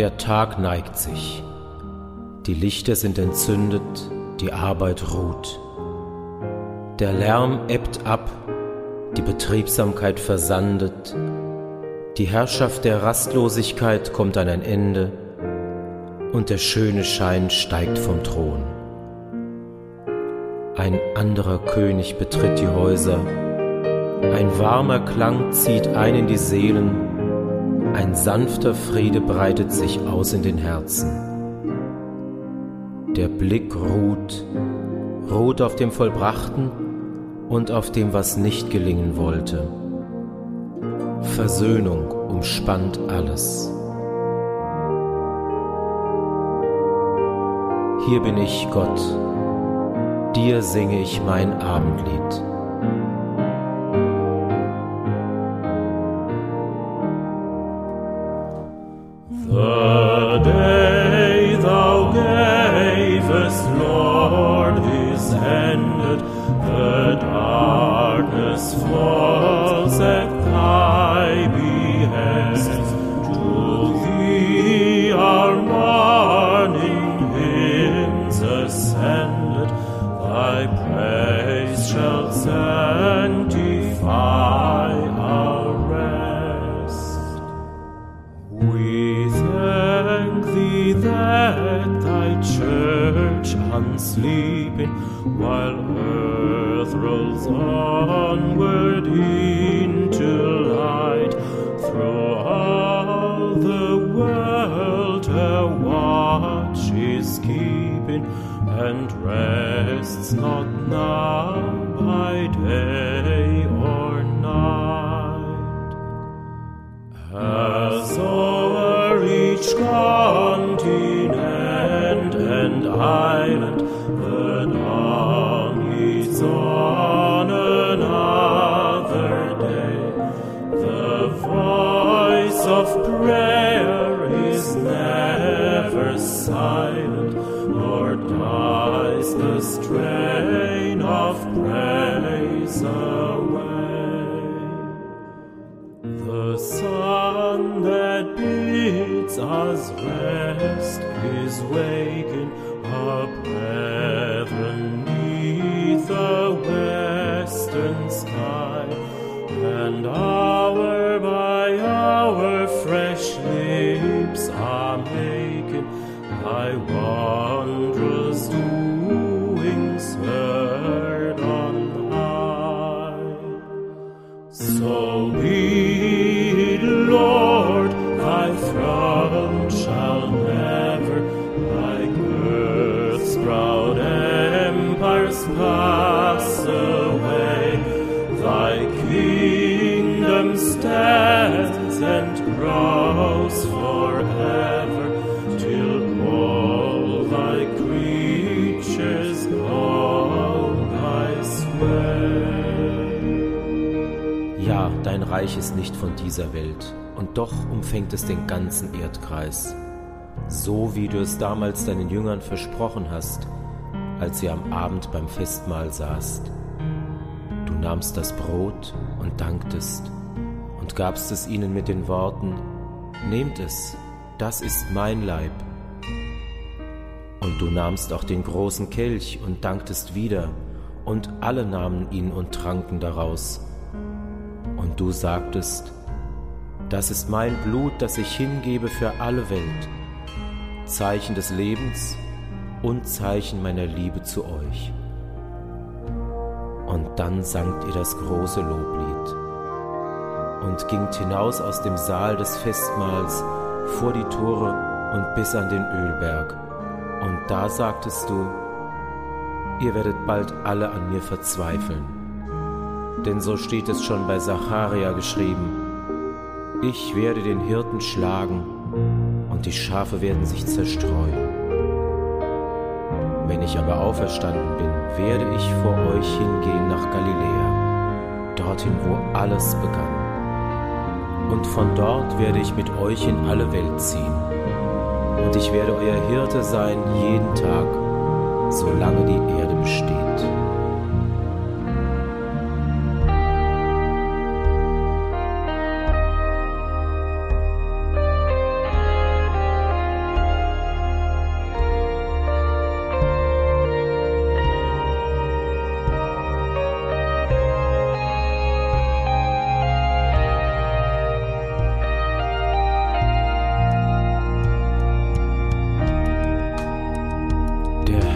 Der Tag neigt sich. Die Lichter sind entzündet, die Arbeit ruht. Der Lärm ebbt ab, die Betriebsamkeit versandet, die Herrschaft der Rastlosigkeit kommt an ein Ende und der schöne Schein steigt vom Thron. Ein anderer König betritt die Häuser, ein warmer Klang zieht ein in die Seelen, ein sanfter Friede breitet sich aus in den Herzen. Der Blick ruht, ruht auf dem Vollbrachten und auf dem, was nicht gelingen wollte. Versöhnung umspannt alles. Hier bin ich, Gott, dir singe ich mein Abendlied. ended, the darkness falls. while earth rolls onward into light through all the world her watch is keeping and rests not now by day. and island, the dawn leads on another day. The voice of prayer is never silent, nor dies the strain of praise. As rest is waking up heaven neath the western sky, and hour by hour fresh lips are making I walk. Reich ist nicht von dieser Welt, und doch umfängt es den ganzen Erdkreis, so wie du es damals deinen Jüngern versprochen hast, als ihr am Abend beim Festmahl saßt. Du nahmst das Brot und danktest und gabst es ihnen mit den Worten, Nehmt es, das ist mein Leib. Und du nahmst auch den großen Kelch und danktest wieder, und alle nahmen ihn und tranken daraus und du sagtest, das ist mein Blut, das ich hingebe für alle Welt, Zeichen des Lebens und Zeichen meiner Liebe zu euch. Und dann sangt ihr das große Loblied und gingt hinaus aus dem Saal des Festmahls vor die Tore und bis an den Ölberg. Und da sagtest du, ihr werdet bald alle an mir verzweifeln denn so steht es schon bei Zacharia geschrieben, ich werde den Hirten schlagen und die Schafe werden sich zerstreuen. Wenn ich aber auferstanden bin, werde ich vor euch hingehen nach Galiläa, dorthin, wo alles begann. Und von dort werde ich mit euch in alle Welt ziehen. Und ich werde euer Hirte sein jeden Tag, solange die Erde besteht.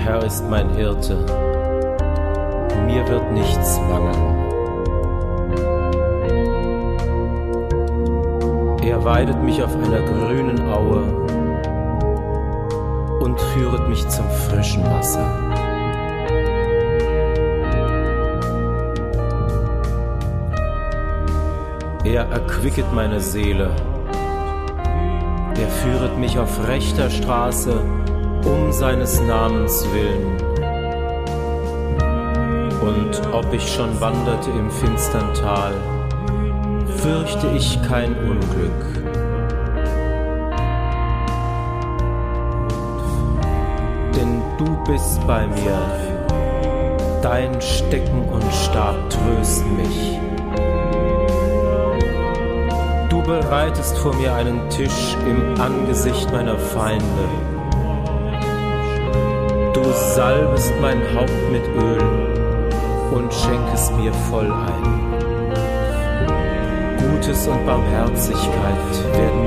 Herr ist mein Hirte, mir wird nichts mangeln. Er weidet mich auf einer grünen Aue und führet mich zum frischen Wasser. Er erquicket meine Seele. Er führet mich auf rechter Straße um seines Namens willen. Und ob ich schon wanderte im finstern Tal, fürchte ich kein Unglück. Denn du bist bei mir, dein Stecken und Stab trösten mich. Du bereitest vor mir einen Tisch im Angesicht meiner Feinde. Salbest mein Haupt mit Öl und schenkest mir voll ein. Gutes und Barmherzigkeit werden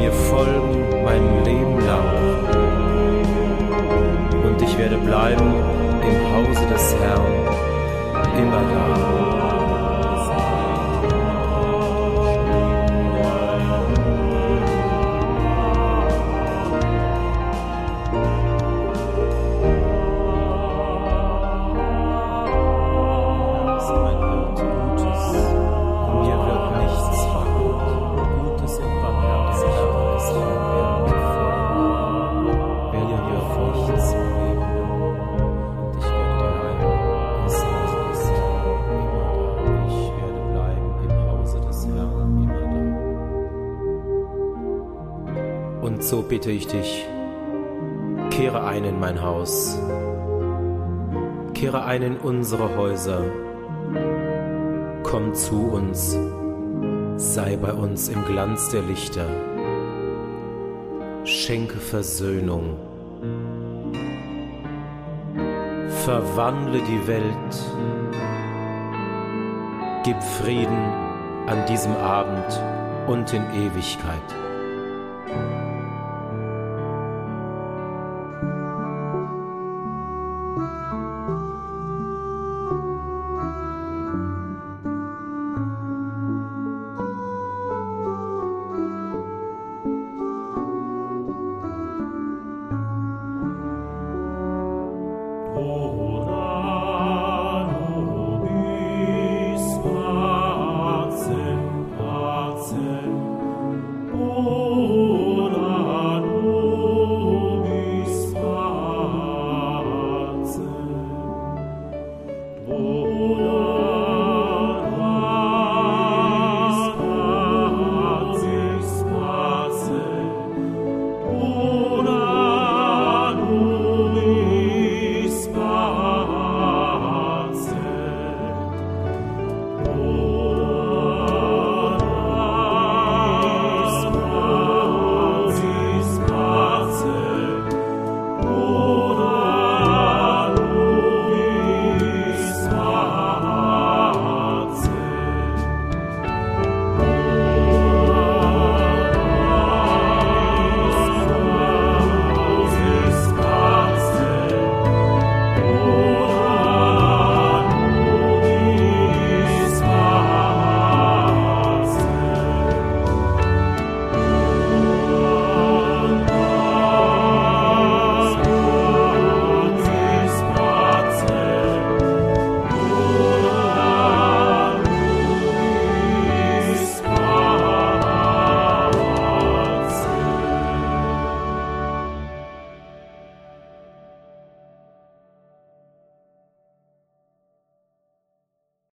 so bitte ich dich, kehre ein in mein Haus, kehre ein in unsere Häuser, komm zu uns, sei bei uns im Glanz der Lichter, schenke Versöhnung, verwandle die Welt, gib Frieden an diesem Abend und in Ewigkeit. Oh.